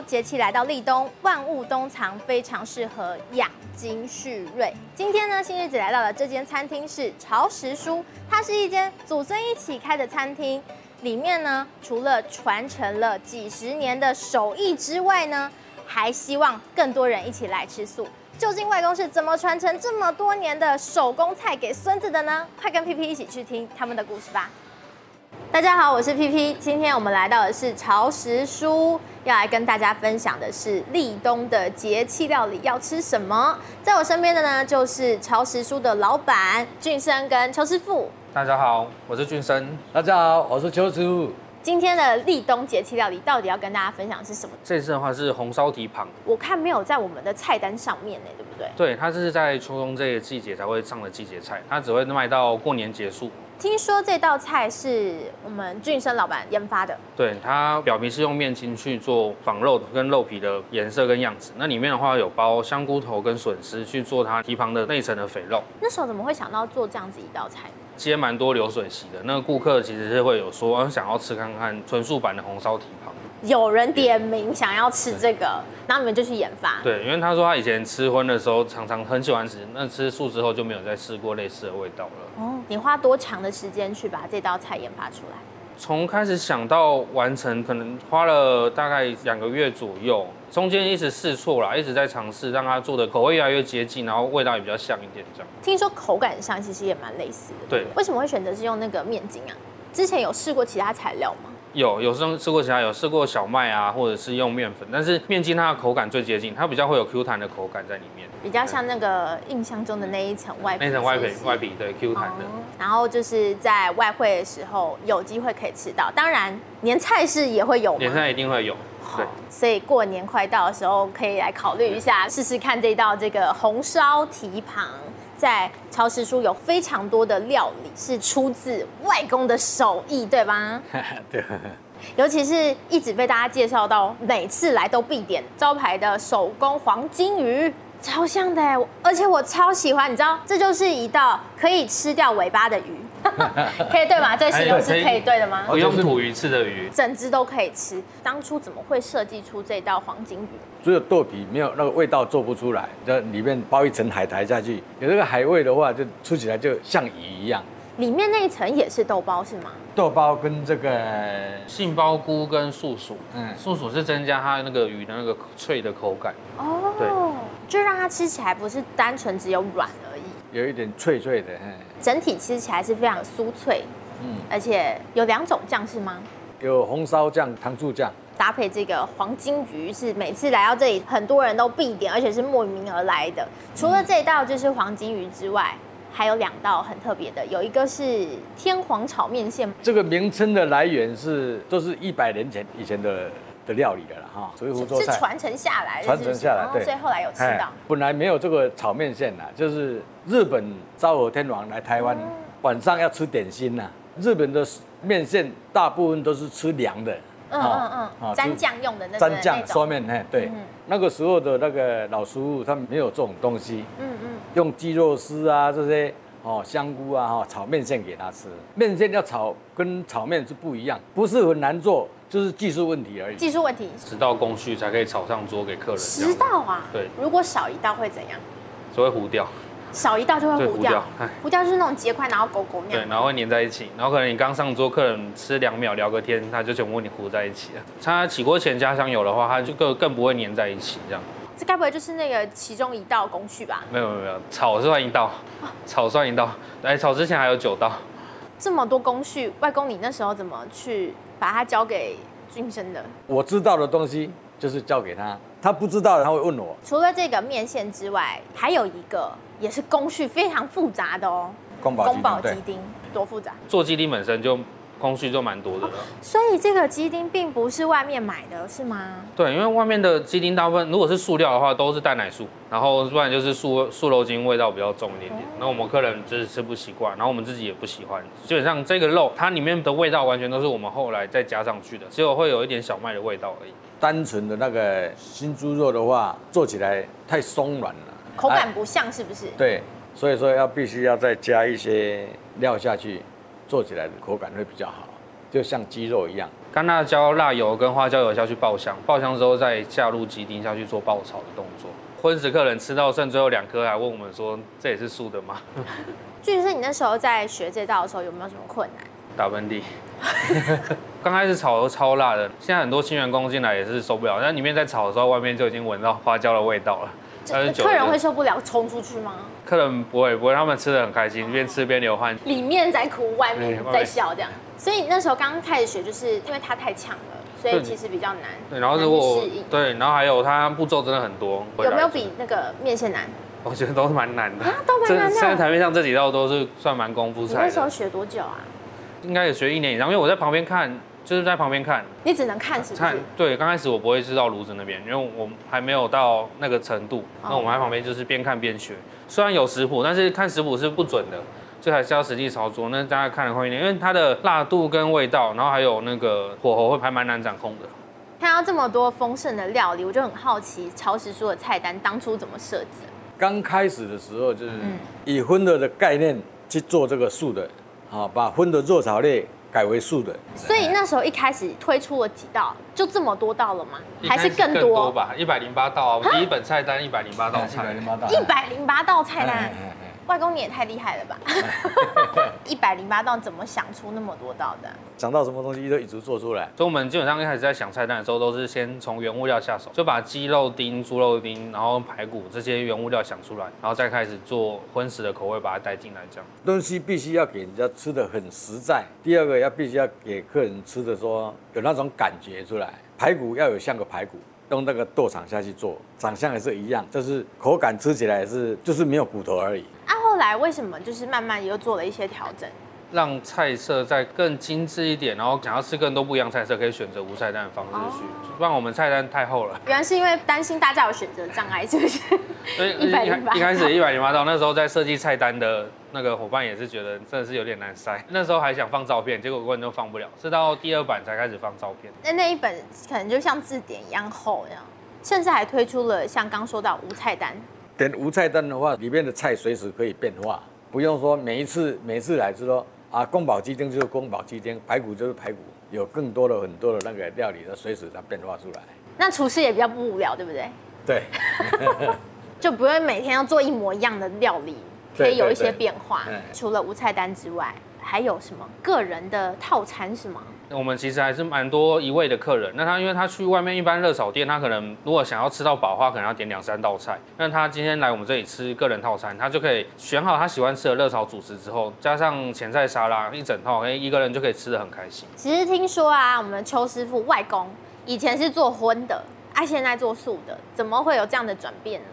节气来到立冬，万物冬藏，非常适合养精蓄锐。今天呢，新日子来到了这间餐厅是潮食书，它是一间祖孙一起开的餐厅。里面呢，除了传承了几十年的手艺之外呢，还希望更多人一起来吃素。究竟外公是怎么传承这么多年的手工菜给孙子的呢？快跟 PP 一起去听他们的故事吧。大家好，我是 PP。今天我们来到的是潮食书，要来跟大家分享的是立冬的节气料理要吃什么。在我身边的呢，就是潮食书的老板俊生跟邱师傅。大家好，我是俊生。大家好，我是邱师傅。今天的立冬节气料理到底要跟大家分享的是什么？这次的话是红烧蹄膀，我看没有在我们的菜单上面呢，对不对？对，它是在秋冬这个季节才会上的季节菜，它只会卖到过年结束。听说这道菜是我们俊生老板研发的，对，它表皮是用面筋去做仿肉跟肉皮的颜色跟样子。那里面的话有包香菇头跟笋丝去做它蹄膀的内层的肥肉。那时候怎么会想到做这样子一道菜？接蛮多流水席的，那个顾客其实是会有说想要吃看看纯素版的红烧蹄膀。有人点名想要吃这个，然后你们就去研发。对，因为他说他以前吃荤的时候常常很喜欢吃，那吃素之后就没有再试过类似的味道了。哦，你花多长的时间去把这道菜研发出来？从开始想到完成，可能花了大概两个月左右，中间一直试错啦，一直在尝试让它做的口味越来越接近，然后味道也比较像一点这样。听说口感上其实也蛮类似的。对，为什么会选择是用那个面筋啊？之前有试过其他材料吗？有，有试试过其他，有试过小麦啊，或者是用面粉，但是面筋它的口感最接近，它比较会有 Q 弹的口感在里面，比较像那个印象中的那一层外皮，那层外皮外皮对 Q 弹的。然后就是在外汇的时候有机会可以吃到，当然年菜市也会有，年菜一定会有，对。所以过年快到的时候可以来考虑一下，试试看这道这个红烧蹄膀。在朝食书有非常多的料理是出自外公的手艺，对吧？对。尤其是一直被大家介绍到，每次来都必点招牌的手工黄金鱼，超香的，而且我超喜欢。你知道，这就是一道可以吃掉尾巴的鱼。可以对吗？这个形容是可以对的吗？不用土鱼吃的鱼，整只都可以吃。当初怎么会设计出这道黄金鱼？只有豆皮没有那个味道做不出来，就里面包一层海苔下去，有这个海味的话，就吃起来就像鱼一样。里面那一层也是豆包是吗？豆包跟这个杏鲍菇跟素薯，嗯，素薯是增加它那个鱼的那个脆的口感。哦，对，就让它吃起来不是单纯只有软而已，有一点脆脆的，整体吃起来是非常酥脆，嗯，而且有两种酱是吗？有红烧酱、糖醋酱，搭配这个黄金鱼是每次来到这里很多人都必点，而且是慕名而来的。除了这道就是黄金鱼之外，还有两道很特别的，有一个是天皇炒面线。这个名称的来源是都是一百年前以前的的料理的了哈，所以福州菜。是传承下来的，传承下来，对，所以后来有吃到。本来没有这个炒面线呐，就是日本昭和天皇来台湾，晚上要吃点心呐。日本的面线大部分都是吃凉的，嗯嗯嗯，沾酱用的那沾酱烧面，嘿，对，那个时候的那个老师傅他们没有这种东西，嗯嗯，用鸡肉丝啊这些哦香菇啊哈炒面线给他吃，面线要炒跟炒面是不一样，不是很难做。就是技术问题而已。技术问题，十道工序才可以炒上桌给客人。十道啊？对。如果少一道会怎样？就会糊掉。少一道就会糊掉。糊掉就是那种结块，然后狗狗那样。对，然后会粘在一起，然后可能你刚上桌，客人吃两秒聊个天，他就全部跟你糊在一起了。他起锅前加香油的话，他就更更不会粘在一起这样。这该不会就是那个其中一道工序吧？没有没有没有，炒是算一道，炒算一道。来炒之前还有九道。这么多工序，外公你那时候怎么去把它交给？俊生的，我知道的东西就是交给他，他不知道的他会问我。除了这个面线之外，还有一个也是工序非常复杂的哦。宫保鸡丁，丁多复杂？做鸡丁本身就。工序就蛮多的了，所以这个鸡丁并不是外面买的，是吗？对，因为外面的鸡丁大部分如果是素料的话，都是蛋奶素，然后不然就是素素肉精，味道比较重一点点。那我们客人就是吃不习惯，然后我们自己也不喜欢。基本上这个肉它里面的味道完全都是我们后来再加上去的，只有会有一点小麦的味道而已。单纯的那个新猪肉的话，做起来太松软了，口感不像，是不是？对，所以说要必须要再加一些料下去。做起来的口感会比较好，就像鸡肉一样。干辣椒、辣油跟花椒油下去爆香，爆香之后再下入鸡丁下去做爆炒的动作。荤食客人吃到剩最后两颗，还问我们说：“这也是素的吗？”据说你那时候在学这道的时候有没有什么困难？打喷嚏。刚开始炒都超辣的，现在很多新员工进来也是受不了。那里面在炒的时候，外面就已经闻到花椒的味道了。客人会受不了冲出去吗？客人不会，不会，他们吃的很开心，边吃边流汗。里面在哭，外面在笑，这样。所以那时候刚开始学，就是因为它太强了，所以其实比较难。对，然后如果对，然后还有它步骤真的很多。有没有比那个面线难？我觉得都是蛮难的。啊，都蛮难的。现在台面上这几道都是算蛮功夫菜。你那时候学多久啊？应该也学一年以上，因为我在旁边看。就是在旁边看，你只能看是不是？看，对，刚开始我不会知道炉子那边，因为我还没有到那个程度。那我们在旁边就是边看边学，虽然有食谱，但是看食谱是不准的，这还是要实际操作。那大家看的会一点，因为它的辣度跟味道，然后还有那个火候会还蛮难掌控的。看到这么多丰盛的料理，我就很好奇，超时蔬的菜单当初怎么设置？刚开始的时候就是以荤的的概念去做这个素的，好，把荤的肉炒类。改为素的，所以那时候一开始推出了几道，就这么多道了吗？还是更多吧？一百零八道啊！我第一本菜单一百零八道菜，一百零八道菜单。外公你也太厉害了吧！一百零八道怎么想出那么多道的？想到什么东西都一直做出来。所以我们基本上一开始在想菜单的时候，都是先从原物料下手，就把鸡肉丁、猪肉丁，然后排骨这些原物料想出来，然后再开始做荤食的口味，把它带进来。这样东西必须要给人家吃的很实在。第二个要必须要给客人吃的说有那种感觉出来，排骨要有像个排骨。用那个剁厂下去做，长相也是一样，就是口感吃起来也是就是没有骨头而已。啊，后来为什么就是慢慢又做了一些调整，让菜色再更精致一点，然后想要吃更多不一样菜色，可以选择无菜单的方式去，不然我们菜单太厚了。原来是因为担心大家有选择障碍，是不是？所以 一一开始一百零八道，那时候在设计菜单的。那个伙伴也是觉得真的是有点难塞，那时候还想放照片，结果根本就放不了，是到第二版才开始放照片。那那一本可能就像字典一样厚，这样，甚至还推出了像刚说到无菜单。点无菜单的话，里面的菜随时可以变化，不用说每一次每次来就说啊，宫保鸡丁就是宫保鸡丁，排骨就是排骨，有更多的很多的那个料理它随时它变化出来。那厨师也比较不无聊，对不对？对，就不会每天要做一模一样的料理。可以有一些变化，除了无菜单之外，还有什么个人的套餐是吗？我们其实还是蛮多一位的客人。那他因为他去外面一般热炒店，他可能如果想要吃到饱的话，可能要点两三道菜。那他今天来我们这里吃个人套餐，他就可以选好他喜欢吃的热炒主食之后，加上前菜沙拉一整套，哎，一个人就可以吃的很开心。其实听说啊，我们邱师傅外公以前是做荤的，啊，现在做素的，怎么会有这样的转变呢？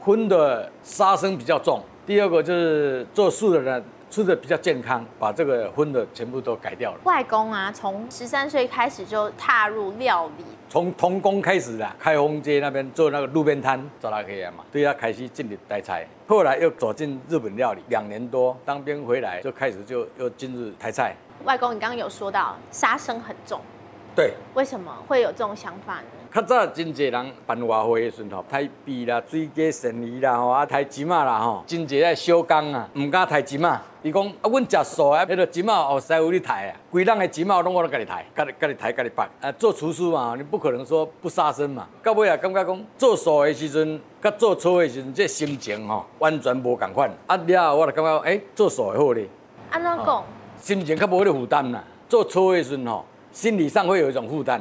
荤的杀生比较重。第二个就是做素的人吃的比较健康，把这个荤的全部都改掉了。外公啊，从十三岁开始就踏入料理，从童工开始的，开封街那边做那个路边摊，做拉黑嘛，对他开始进入台菜，后来又走进日本料理，两年多当兵回来就开始就又进入台菜。外公，你刚刚有说到杀生很重，对，为什么会有这种想法呢？较早真济人办外会的时候，抬鳖啦、水鸡、鳝鱼啦，吼啊抬金马啦，吼真济爱小工啊，毋敢抬金马。伊讲啊，阮食素啊，迄个金马哦，师傅你抬啊，规人的金马拢我拢家己抬，家己家己抬家己拔。啊，做厨师嘛，你不可能说不杀生嘛。到尾啊，感觉讲做素的时阵，甲做粗的时阵，这心情吼完全无共款。啊了后，我就感觉诶、欸，做素的好咧。安怎讲？心情较无迄个负担啦。做粗的时阵吼，心理上会有一种负担。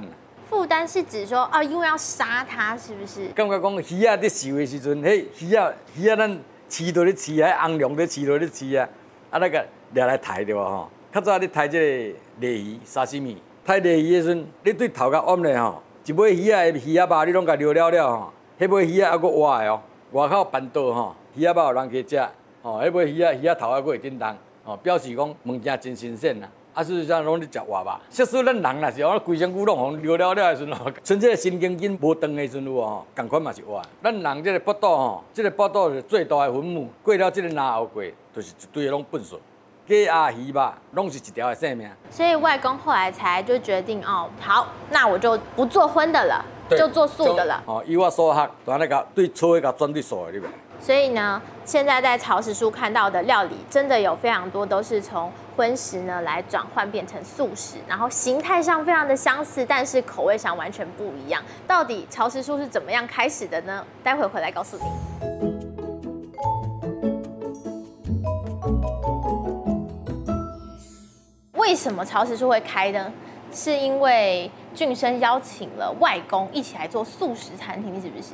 负担是指说啊，因为要杀它，是不是？感觉讲鱼啊，在收的时阵，嘿，鱼啊，鱼啊，咱饲到咧饲啊，红龙在饲到咧饲啊，啊那个掠来抬对吧？吼，较早你抬这个鲤鱼、沙西米，抬鲤鱼的时阵，你对头壳弯咧吼，一尾鱼啊，鱼啊肉你拢甲留了了吼，迄尾鱼啊还佫活的哦，外口办桌吼，鱼啊肉有人去食，吼，迄尾鱼啊鱼啊头还佫会叮当，哦，表示讲物件真新鲜呐。啊，事实上拢咧食活吧。即使咱人也是哦，规身躯拢红流了了的时阵 这个神经筋无断的时阵有哦，共款嘛是活。咱人这个腹肚吼，这个腹肚是最大的坟墓，过了这个咙喉过，就是一堆拢粪水。鸡鸭鱼吧，拢是一条的性命。所以外公后来才就决定哦，好，那我就不做荤的了，就做素的了。哦，以我所学，把那个对粗的甲转对素的，对不对？所以呢，现在在曹石书看到的料理，真的有非常多都是从荤食呢来转换变成素食，然后形态上非常的相似，但是口味上完全不一样。到底潮食书是怎么样开始的呢？待会回来告诉你。为什么潮食书会开呢？是因为俊生邀请了外公一起来做素食餐厅，是不是？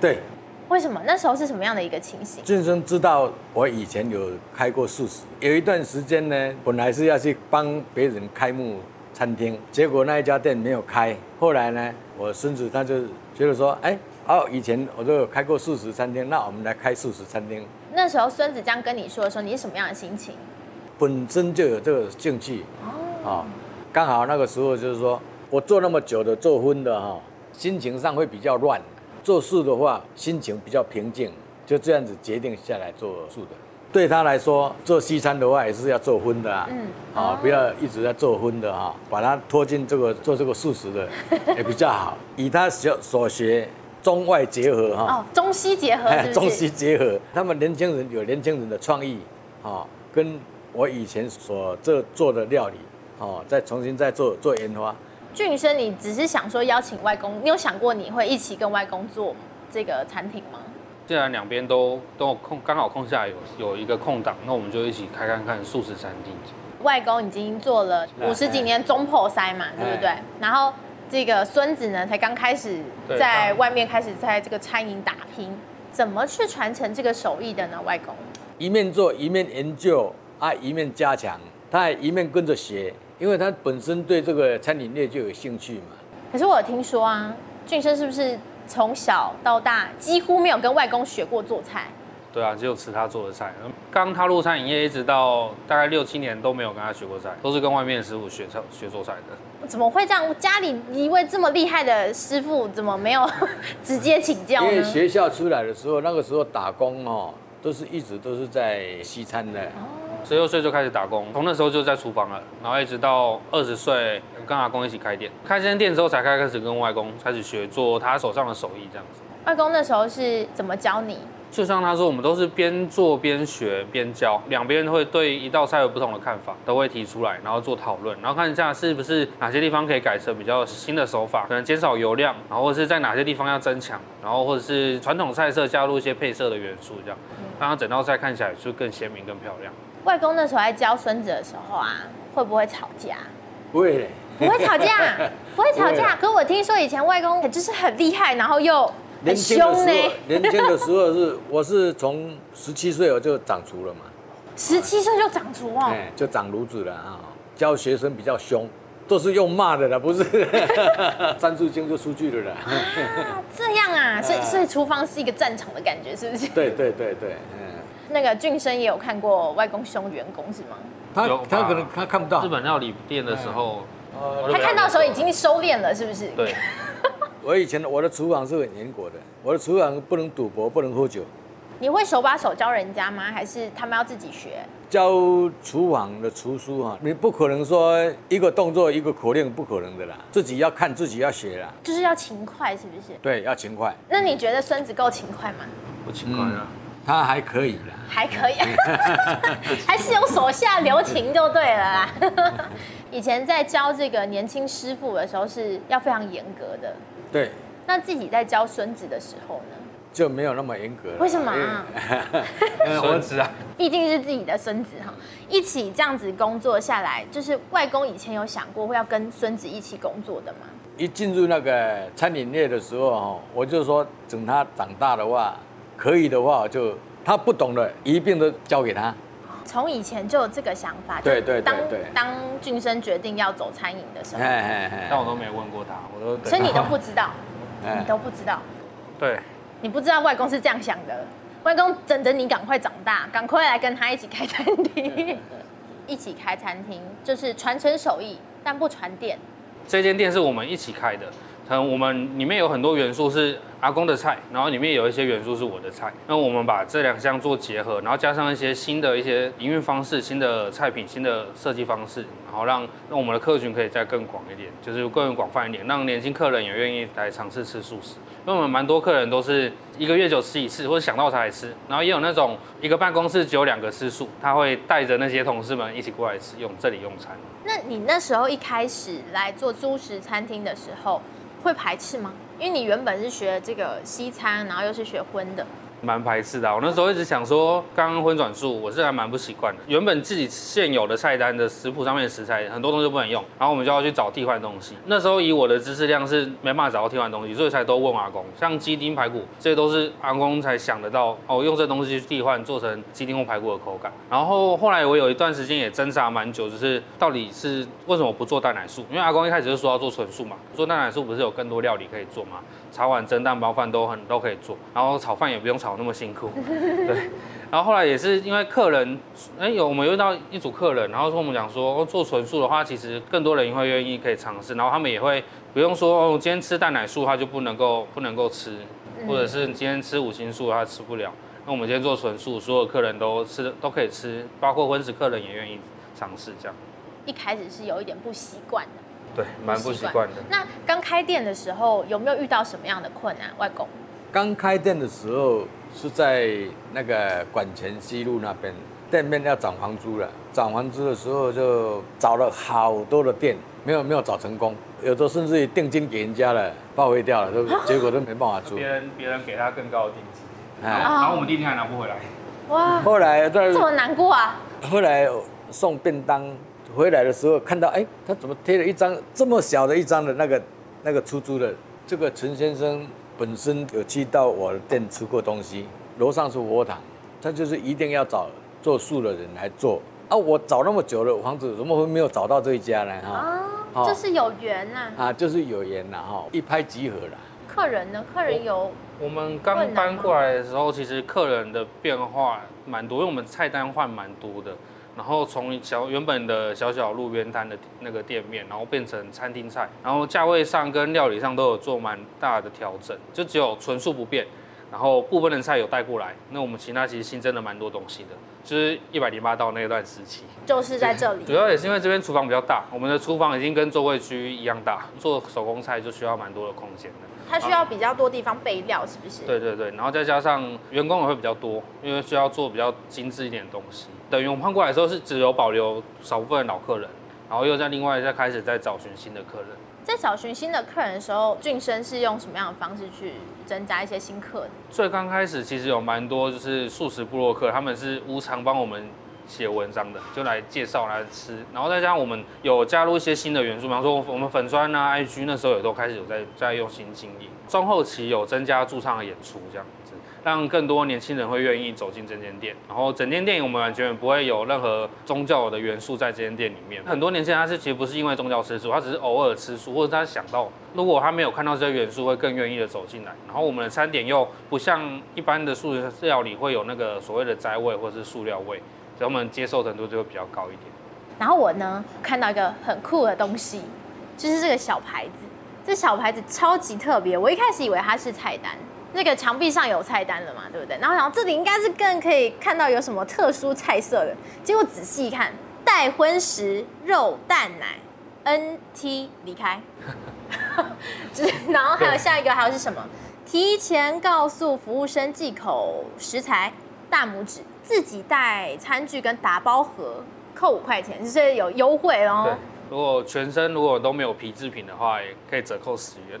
对。为什么那时候是什么样的一个情形？俊生知道我以前有开过素食，有一段时间呢，本来是要去帮别人开幕餐厅，结果那一家店没有开。后来呢，我孙子他就觉得说，哎，哦，以前我都有开过素食餐厅，那我们来开素食餐厅。那时候孙子这样跟你说的时候，你是什么样的心情？本身就有这个兴趣，哦，刚好那个时候就是说我做那么久的做荤的哈，心情上会比较乱。做素的话，心情比较平静，就这样子决定下来做素的。对他来说，做西餐的话也是要做荤的啊，嗯，啊，不要一直在做荤的哈，把他拖进这个做这个素食的 也比较好。以他所所学，中外结合哈，哦，中西结合是是？中西结合，他们年轻人有年轻人的创意，啊，跟我以前所做做的料理，哦，再重新再做做研发。峻升，你只是想说邀请外公，你有想过你会一起跟外公做这个餐厅吗？既然两边都都有空，刚好空下有有一个空档，那我们就一起开看看素食餐厅。外公已经做了五十几年中破塞嘛，对不对？然后这个孙子呢，才刚开始在外面开始在这个餐饮打拼，怎么去传承这个手艺的呢？外公一面做一面研究啊，一面加强，他还一面跟着学。因为他本身对这个餐饮业就有兴趣嘛。可是我有听说啊，俊生是不是从小到大几乎没有跟外公学过做菜？对啊，只有吃他做的菜。刚踏入餐饮业，一直到大概六七年都没有跟他学过菜，都是跟外面的师傅学学做菜的。怎么会这样？家里一位这么厉害的师傅，怎么没有 直接请教呢？因为学校出来的时候，那个时候打工哦，都是一直都是在西餐的。哦十六岁就开始打工，从那时候就在厨房了，然后一直到二十岁跟阿公一起开店。开这间店之后，才开开始跟外公开始学做他手上的手艺这样子。外公那时候是怎么教你？就像他说，我们都是边做边学边教，两边会对一道菜有不同的看法，都会提出来，然后做讨论，然后看一下是不是哪些地方可以改成比较新的手法，可能减少油量，然后或者是在哪些地方要增强，然后或者是传统菜色加入一些配色的元素，这样让它整道菜看起来就更鲜明、更漂亮。外公那时候在教孙子的时候啊，会不会吵架？不会，不会吵架，不会吵架。可是我听说以前外公就是很厉害，然后又很凶呢。年轻的时候是，我是从十七岁我就长厨了嘛。十七岁就长厨哦？就长炉子了啊。教学生比较凶，都是用骂的了，不是？三字经就出去了啦。啊，这样啊，所以所以厨房是一个战场的感觉，是不是？对对对对，嗯。那个俊生也有看过外公凶员工是吗？他他可能他看不到。日本料理店的时候，他看到的时候已经收敛了，是不是？对。我以前我的厨房是很严格的，我的厨房不能赌博，不能喝酒。你会手把手教人家吗？还是他们要自己学？教厨房的厨师哈，你不可能说一个动作一个口令，不可能的啦，自己要看，自己要学啦。就是要勤快，是不是？对，要勤快。那你觉得孙子够勤快吗？不勤快啊。他还可以啦，还可以，还是有手下留情就对了啦。以前在教这个年轻师傅的时候是要非常严格的，对。那自己在教孙子的时候呢，就没有那么严格。为什么啊？孙子啊，毕竟是自己的孙子哈。一起这样子工作下来，就是外公以前有想过会要跟孙子一起工作的吗？一进入那个餐饮业的时候哈，我就说等他长大的话。可以的话，就他不懂的一并都交给他。从以前就有这个想法，对对对对。当当俊生决定要走餐饮的时候，但我都没问过他，我都所以你都不知道，你都不知道。对，你不知道外公是这样想的，外公等着你赶快长大，赶快来跟他一起开餐厅，一起开餐厅就是传承手艺，但不传店。这间店是我们一起开的。可能我们里面有很多元素是阿公的菜，然后里面有一些元素是我的菜。那我们把这两项做结合，然后加上一些新的一些营运方式、新的菜品、新的设计方式，然后让让我们的客群可以再更广一点，就是更广泛一点，让年轻客人也愿意来尝试吃素食。因为我们蛮多客人都是一个月就吃一次，或者想到才来吃，然后也有那种一个办公室只有两个吃素，他会带着那些同事们一起过来吃，用这里用餐。那你那时候一开始来做素食餐厅的时候，会排斥吗？因为你原本是学这个西餐，然后又是学荤的。蛮排斥的，我那时候一直想说，刚刚荤转素，我是还蛮不习惯的。原本自己现有的菜单的食谱上面的食材，很多东西不能用，然后我们就要去找替换东西。那时候以我的知识量是没办法找到替换东西，所以才都问阿公。像鸡丁排骨，这些都是阿公才想得到哦，用这东西去替换，做成鸡丁或排骨的口感。然后后来我有一段时间也挣扎蛮久，就是到底是为什么不做蛋奶素？因为阿公一开始就说要做纯素嘛，做蛋奶素不是有更多料理可以做吗？炒碗蒸蛋包饭都很都可以做，然后炒饭也不用炒那么辛苦，对。然后后来也是因为客人，哎，有我们遇到一组客人，然后说我们讲说做纯素的话，其实更多人会愿意可以尝试，然后他们也会不用说哦，今天吃蛋奶素他就不能够不能够吃，或者是今天吃五星素他吃不了。那我们今天做纯素，所有客人都吃都可以吃，包括荤食客人也愿意尝试这样。一开始是有一点不习惯的。对，蛮不习惯的。那刚开店的时候有没有遇到什么样的困难？外公，刚开店的时候是在那个管前西路那边，店面要涨房租了。涨房租的时候就找了好多的店，没有没有找成功，有的甚至于定金给人家了，报废掉了，都结果都没办法租。别人别人给他更高的定金，然后，然后我们定金还拿不回来。哇！后来这么难过啊！后来送便当。回来的时候看到，哎，他怎么贴了一张这么小的一张的那个那个出租的？这个陈先生本身有去到我的店吃过东西，楼上是佛堂，他就是一定要找做素的人来做啊！我找那么久了房子，怎么会没有找到这一家呢？哈、哦，这是有缘呐！啊，就是有缘呐！哈，一拍即合了。客人呢？客人有我，我们刚搬过来的时候，其实客人的变化蛮多，因为我们菜单换蛮多的。然后从小原本的小小路边摊的那个店面，然后变成餐厅菜，然后价位上跟料理上都有做蛮大的调整，就只有纯素不变，然后部分的菜有带过来。那我们其他其实新增了蛮多东西的，就是一百零八道那段时期，就是在这里。主要也是因为这边厨房比较大，我们的厨房已经跟座位区一样大，做手工菜就需要蛮多的空间的。它需要比较多地方备料，是不是？对对对，然后再加上员工也会比较多，因为需要做比较精致一点的东西。等于我们换过来的时候是只有保留少部分老客人，然后又在另外再开始在找寻新的客人。在找寻新的客人的时候，俊生是用什么样的方式去增加一些新客人？最刚开始其实有蛮多就是素食部落客，他们是无偿帮我们。写文章的就来介绍来吃，然后再加上我们有加入一些新的元素，比方说我们粉砖啊、IG 那时候也都开始有在在用心经营。中后期有增加驻唱的演出，这样子让更多年轻人会愿意走进这间店。然后整间店我们完全不会有任何宗教的元素在这间店里面。很多年轻人他是其实不是因为宗教吃素，他只是偶尔吃素，或者他想到如果他没有看到这些元素，会更愿意的走进来。然后我们的餐点又不像一般的素食料理会有那个所谓的斋味或者是塑料味。所以我们接受程度就会比较高一点。然后我呢看到一个很酷的东西，就是这个小牌子。这小牌子超级特别，我一开始以为它是菜单，那个墙壁上有菜单了嘛，对不对？然后想这里应该是更可以看到有什么特殊菜色的。结果仔细一看，待荤食肉蛋奶，NT 离开。然后还有下一个还有是什么？提前告诉服务生忌口食材，大拇指。自己带餐具跟打包盒，扣五块钱，就是有优惠哦。如果全身如果都没有皮制品的话，也可以折扣十元。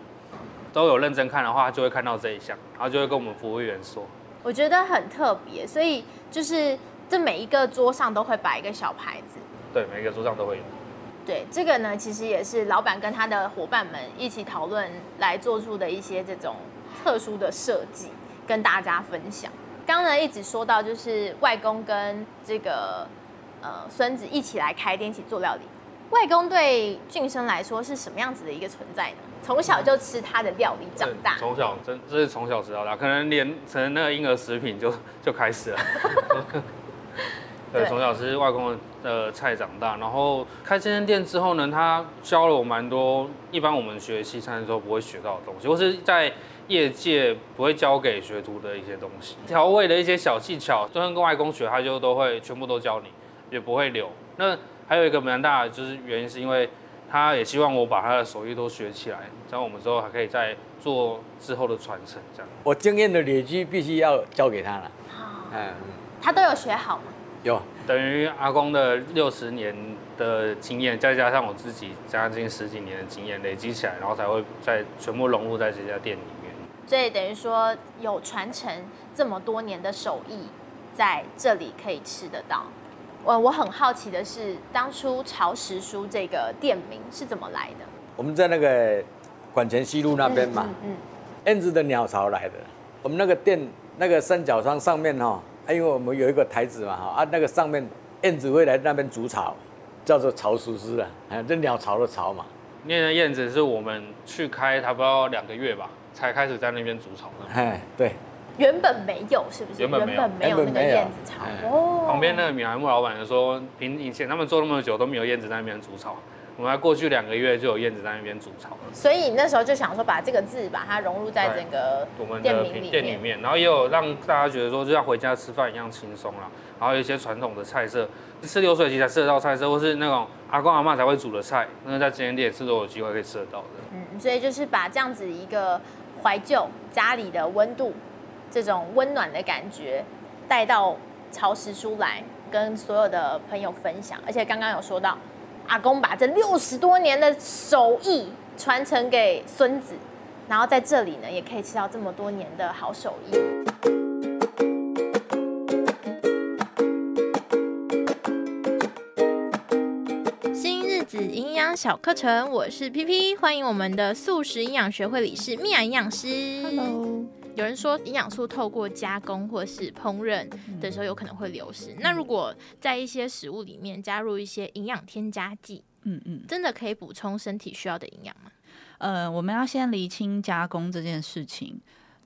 都有认真看的话，就会看到这一项，然后就会跟我们服务员说。我觉得很特别，所以就是这每一个桌上都会摆一个小牌子。对，每一个桌上都会有。对，这个呢，其实也是老板跟他的伙伴们一起讨论来做出的一些这种特殊的设计，跟大家分享。刚刚呢一直说到就是外公跟这个呃孙子一起来开店，一起做料理。外公对俊生来说是什么样子的一个存在呢？从小就吃他的料理长大。从小真这是从小吃到大，可能连可能那个婴儿食品就就开始了。对，从小吃外公的菜长大，然后开这间店之后呢，他教了我蛮多一般我们学西餐的时候不会学到的东西，或是在业界不会教给学徒的一些东西，调味的一些小技巧，就算跟外公学，他就都会全部都教你，也不会留。那还有一个蛮大的就是原因是因为。他也希望我把他的手艺都学起来，这样我们之后还可以再做之后的传承。这样，我经验的累积必须要交给他了。好，嗯，他都有学好吗？有，等于阿公的六十年的经验，再加上我自己将近十几年的经验累积起来，然后才会再全部融入在这家店里面。所以等于说有传承这么多年的手艺，在这里可以吃得到。我我很好奇的是，当初曹石书这个店名是怎么来的？我们在那个管前西路那边嘛，嗯，嗯，燕子的鸟巢来的。我们那个店那个三角窗上面哈，因为我们有一个台子嘛哈，啊那个上面燕子会来那边筑巢，叫做曹石书啊，哎，这鸟巢的巢嘛。那个燕子是我们去开差不多两个月吧，才开始在那边筑巢的。哎，对。原本没有，是不是？原本没有，没有那个燕子草。哦。旁边那个米莱木老板就说，平以前他们做那么久都没有燕子在那边煮草，我们还过去两个月就有燕子在那边煮草了。所以那时候就想说，把这个字把它融入在整个我们的店里面，然后也有让大家觉得说，就像回家吃饭一样轻松啦。然后有一些传统的菜色，吃流水席才吃得到菜色，或是那种阿公阿妈才会煮的菜，那个在这间店吃都有机会可以吃得到的。嗯，所以就是把这样子一个怀旧家里的温度。这种温暖的感觉带到潮湿出来，跟所有的朋友分享。而且刚刚有说到，阿公把这六十多年的手艺传承给孙子，然后在这里呢，也可以吃到这么多年的好手艺。新日子营养小课程，我是 PP，欢迎我们的素食营养学会理事米娅营养师。Hello。有人说营养素透过加工或是烹饪的时候有可能会流失。嗯、那如果在一些食物里面加入一些营养添加剂，嗯嗯，真的可以补充身体需要的营养吗？呃，我们要先厘清加工这件事情。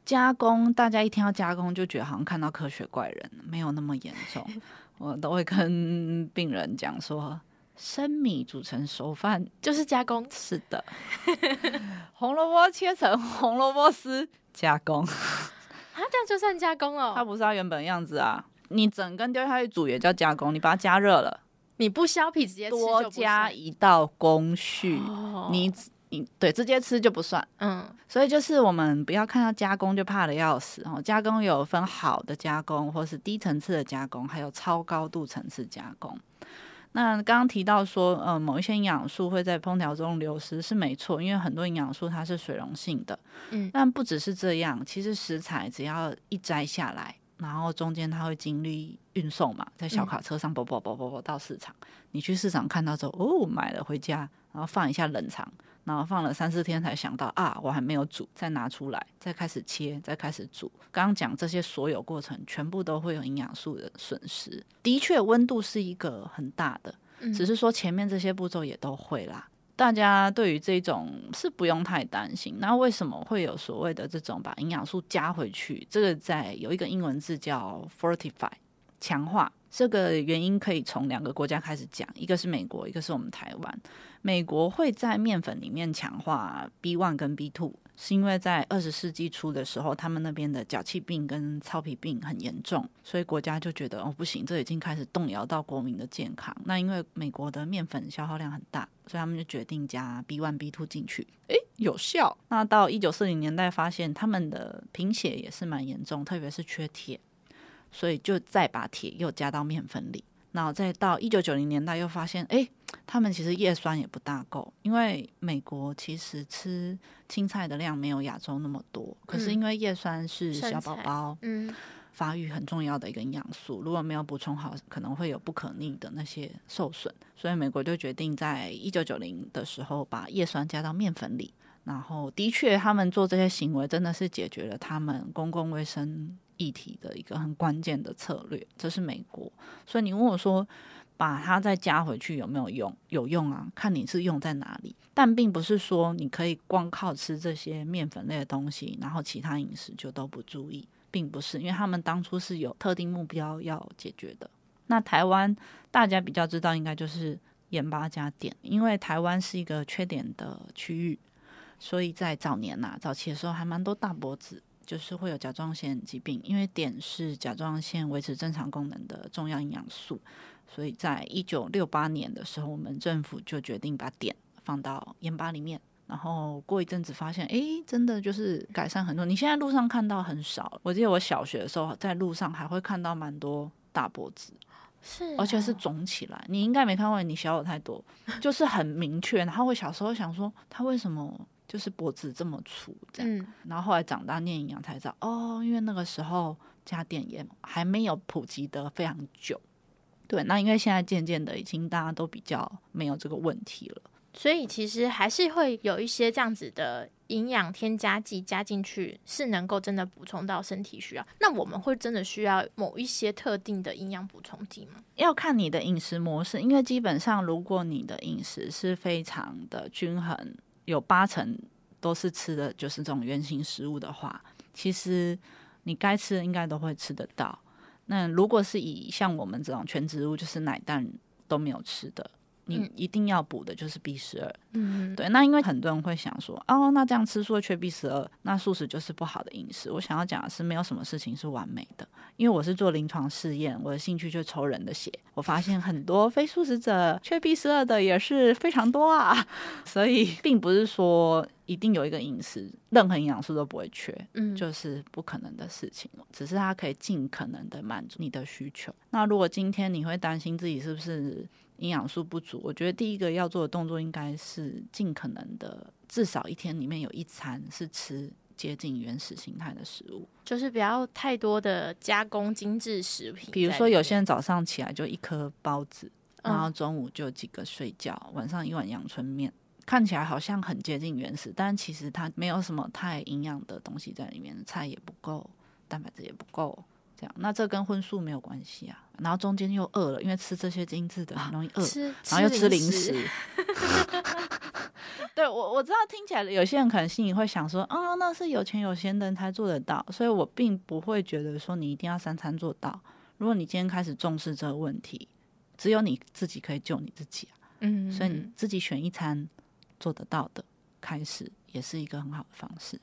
加工，大家一听到加工就觉得好像看到科学怪人，没有那么严重。我都会跟病人讲说，生米煮成熟饭就是加工。是的，红萝卜切成红萝卜丝。加工啊，这样就算加工哦？它不是它原本样子啊！你整根丢下去煮也叫加工，你把它加热了，你不削皮直接吃多加一道工序，哦、你你对直接吃就不算。嗯，所以就是我们不要看到加工就怕的要死哦。加工有分好的加工，或是低层次的加工，还有超高度层次加工。那刚刚提到说，呃，某一些营养素会在烹调中流失是没错，因为很多营养素它是水溶性的。嗯，但不只是这样，其实食材只要一摘下来，然后中间它会经历运送嘛，在小卡车上啵啵啵啵啵到市场，你去市场看到之后，哦，买了回家，然后放一下冷藏。然后放了三四天才想到啊，我还没有煮，再拿出来，再开始切，再开始煮。刚刚讲这些所有过程，全部都会有营养素的损失。的确，温度是一个很大的，只是说前面这些步骤也都会啦。大家对于这种是不用太担心。那为什么会有所谓的这种把营养素加回去？这个在有一个英文字叫 fortify，强化。这个原因可以从两个国家开始讲，一个是美国，一个是我们台湾。美国会在面粉里面强化 B one 跟 B two，是因为在二十世纪初的时候，他们那边的脚气病跟糙皮病很严重，所以国家就觉得哦不行，这已经开始动摇到国民的健康。那因为美国的面粉消耗量很大，所以他们就决定加 B one B two 进去，诶，有效。那到一九四零年代，发现他们的贫血也是蛮严重，特别是缺铁，所以就再把铁又加到面粉里。然后再到一九九零年代，又发现，哎，他们其实叶酸也不大够，因为美国其实吃青菜的量没有亚洲那么多，可是因为叶酸是小宝宝嗯发育很重要的一个营养素，如果没有补充好，可能会有不可逆的那些受损，所以美国就决定在一九九零的时候把叶酸加到面粉里，然后的确他们做这些行为真的是解决了他们公共卫生。议题的一个很关键的策略，这是美国。所以你问我说，把它再加回去有没有用？有用啊，看你是用在哪里。但并不是说你可以光靠吃这些面粉类的东西，然后其他饮食就都不注意，并不是，因为他们当初是有特定目标要解决的。那台湾大家比较知道应该就是盐巴加碘，因为台湾是一个缺碘的区域，所以在早年呐、啊，早期的时候还蛮多大脖子，就是会有甲状腺疾病，因为碘是甲状腺维持正常功能的重要营养素，所以在一九六八年的时候，我们政府就决定把碘放到盐巴里面。然后过一阵子发现，哎，真的就是改善很多。你现在路上看到很少，我记得我小学的时候在路上还会看到蛮多大脖子，是、哦，而且是肿起来。你应该没看过，你小我太多，就是很明确。然后我小时候想说，他为什么就是脖子这么粗这样？嗯、然后后来长大念营养才知道，哦，因为那个时候加碘盐还没有普及得非常久。对，那因为现在渐渐的已经大家都比较没有这个问题了。所以其实还是会有一些这样子的营养添加剂加进去，是能够真的补充到身体需要。那我们会真的需要某一些特定的营养补充剂吗？要看你的饮食模式，因为基本上如果你的饮食是非常的均衡，有八成都是吃的就是这种圆形食物的话，其实你该吃的应该都会吃得到。那如果是以像我们这种全植物，就是奶蛋都没有吃的。你一定要补的就是 B 十二，嗯，对。那因为很多人会想说，哦，那这样吃素会缺 B 十二，那素食就是不好的饮食。我想要讲的是，没有什么事情是完美的。因为我是做临床试验，我的兴趣就抽人的血，我发现很多非素食者缺 B 十二的也是非常多啊。所以并不是说一定有一个饮食，任何营养素都不会缺，嗯，就是不可能的事情。只是它可以尽可能的满足你的需求。那如果今天你会担心自己是不是？营养素不足，我觉得第一个要做的动作应该是尽可能的，至少一天里面有一餐是吃接近原始形态的食物，就是不要太多的加工精致食品。比如说，有些人早上起来就一颗包子，然后中午就几个睡觉，晚上一碗阳春面，看起来好像很接近原始，但其实它没有什么太营养的东西在里面，菜也不够，蛋白质也不够。这样，那这跟荤素没有关系啊。然后中间又饿了，因为吃这些精致的很容易饿，然后又吃零食。对我我知道，听起来有些人可能心里会想说，啊、哦，那是有钱有闲的人才做得到。所以我并不会觉得说你一定要三餐做到。如果你今天开始重视这个问题，只有你自己可以救你自己啊。嗯，所以你自己选一餐做得到的开始，也是一个很好的方式。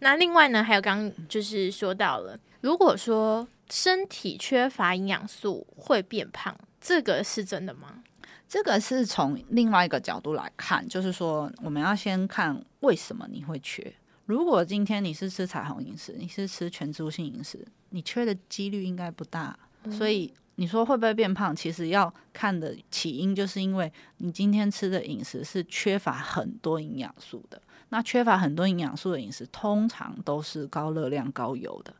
那另外呢，还有刚刚就是说到了，如果说身体缺乏营养素会变胖，这个是真的吗？这个是从另外一个角度来看，就是说我们要先看为什么你会缺。如果今天你是吃彩虹饮食，你是吃全植物性饮食，你缺的几率应该不大。嗯。所以你说会不会变胖，其实要看的起因就是因为你今天吃的饮食是缺乏很多营养素的。那缺乏很多营养素的饮食，通常都是高热量、高油的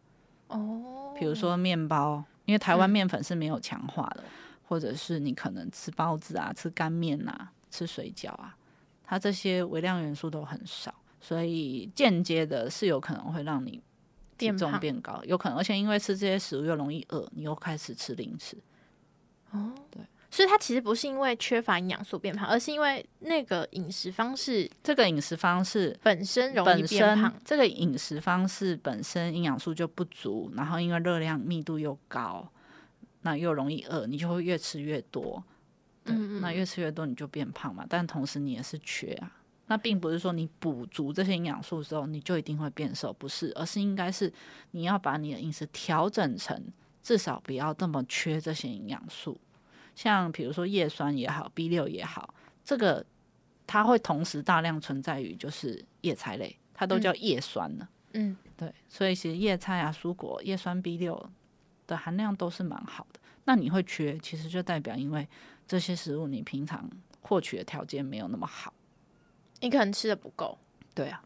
哦。比如说面包，因为台湾面粉是没有强化的，嗯，或者是你可能吃包子啊、吃干面啊、吃水饺啊，它这些微量元素都很少，所以间接的是有可能会让你体重变高，有可能。而且因为吃这些食物又容易饿，你又开始吃零食。哦，对。所以它其实不是因为缺乏营养素变胖，而是因为那个饮食方式，这个饮食方式本身容易变胖。这个饮食方式本身营养素就不足，然后因为热量密度又高，那又容易饿，你就会越吃越多。对，嗯嗯，那越吃越多你就变胖嘛。但同时你也是缺啊，那并不是说你补足这些营养素之后你就一定会变瘦，不是，而是应该是你要把你的饮食调整成至少不要这么缺这些营养素。像比如说叶酸也好，B 六也好，这个它会同时大量存在于就是叶菜类，它都叫叶酸呢。嗯，对，所以其实叶菜啊、蔬果叶酸 B 六的含量都是蛮好的。那你会缺，其实就代表因为这些食物你平常获取的条件没有那么好，你可能吃的不够。对啊，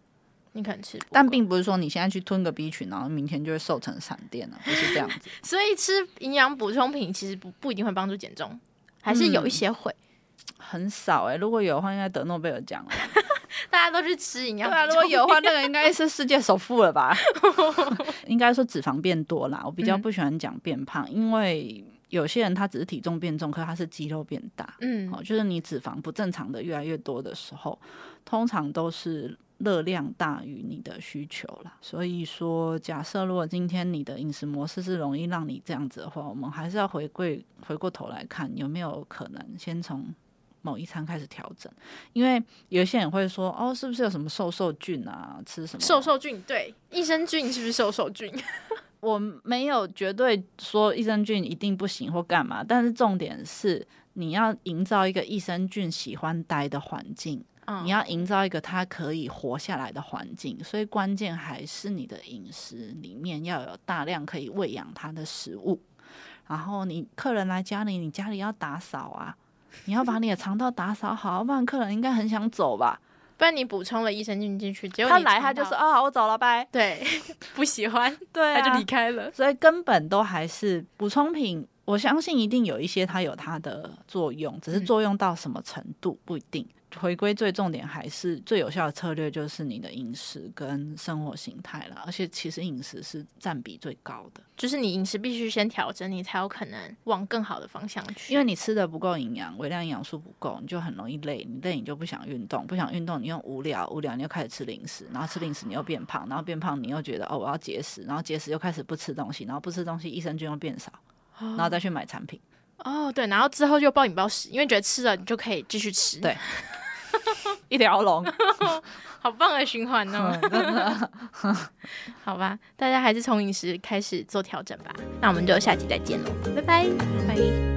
你可能吃，但并不是说你现在去吞个 B 群，然后明天就会瘦成闪电了，不是这样子。所以吃营养补充品其实不不一定会帮助减重。还是有一些会，嗯、很少哎、欸。如果有的话，应该得诺贝尔奖了。大家都去吃营养。对啊，如果有的话，那个应该是世界首富了吧？应该说脂肪变多啦。我比较不喜欢讲变胖，嗯，因为有些人他只是体重变重，可是他是肌肉变大。嗯，哦，就是你脂肪不正常的越来越多的时候，通常都是热量大于你的需求啦。所以说，假设如果今天你的饮食模式是容易让你这样子的话，我们还是要回归回过头来看有没有可能先从某一餐开始调整。因为有些人会说，哦，是不是有什么瘦瘦菌啊？吃什么瘦瘦菌？对，益生菌是不是瘦瘦菌？我没有绝对说益生菌一定不行或干嘛，但是重点是你要营造一个益生菌喜欢待的环境，嗯，你要营造一个它可以活下来的环境，所以关键还是你的饮食里面要有大量可以喂养它的食物。然后你客人来家里，你家里要打扫啊，你要把你的肠道打扫好，不然客人应该很想走吧。不然你补充了益生菌进去，结果他来他就说啊，我走了，拜。对，不喜欢，对、啊，他就离开了。所以根本都还是补充品，我相信一定有一些它有它的作用，只是作用到什么程度不一定。回归最重点还是最有效的策略，就是你的饮食跟生活形态了。而且其实饮食是占比最高的，就是你饮食必须先调整，你才有可能往更好的方向去。因为你吃的不够营养，微量营养素不够，你就很容易累。你累，你就不想运动，不想运动，你又无聊，无聊你又开始吃零食，然后吃零食你又变胖，然后变胖你又觉得哦我要节食，然后节食又开始不吃东西，然后不吃东西益生菌又变少，然后再去买产品。哦，对，然后之后就暴饮暴食，因为觉得吃了你就可以继续吃。对。一条龙，好棒的循环哦！好吧，大家还是从饮食开始做调整吧。那我们就下期再见喽，拜拜，拜拜。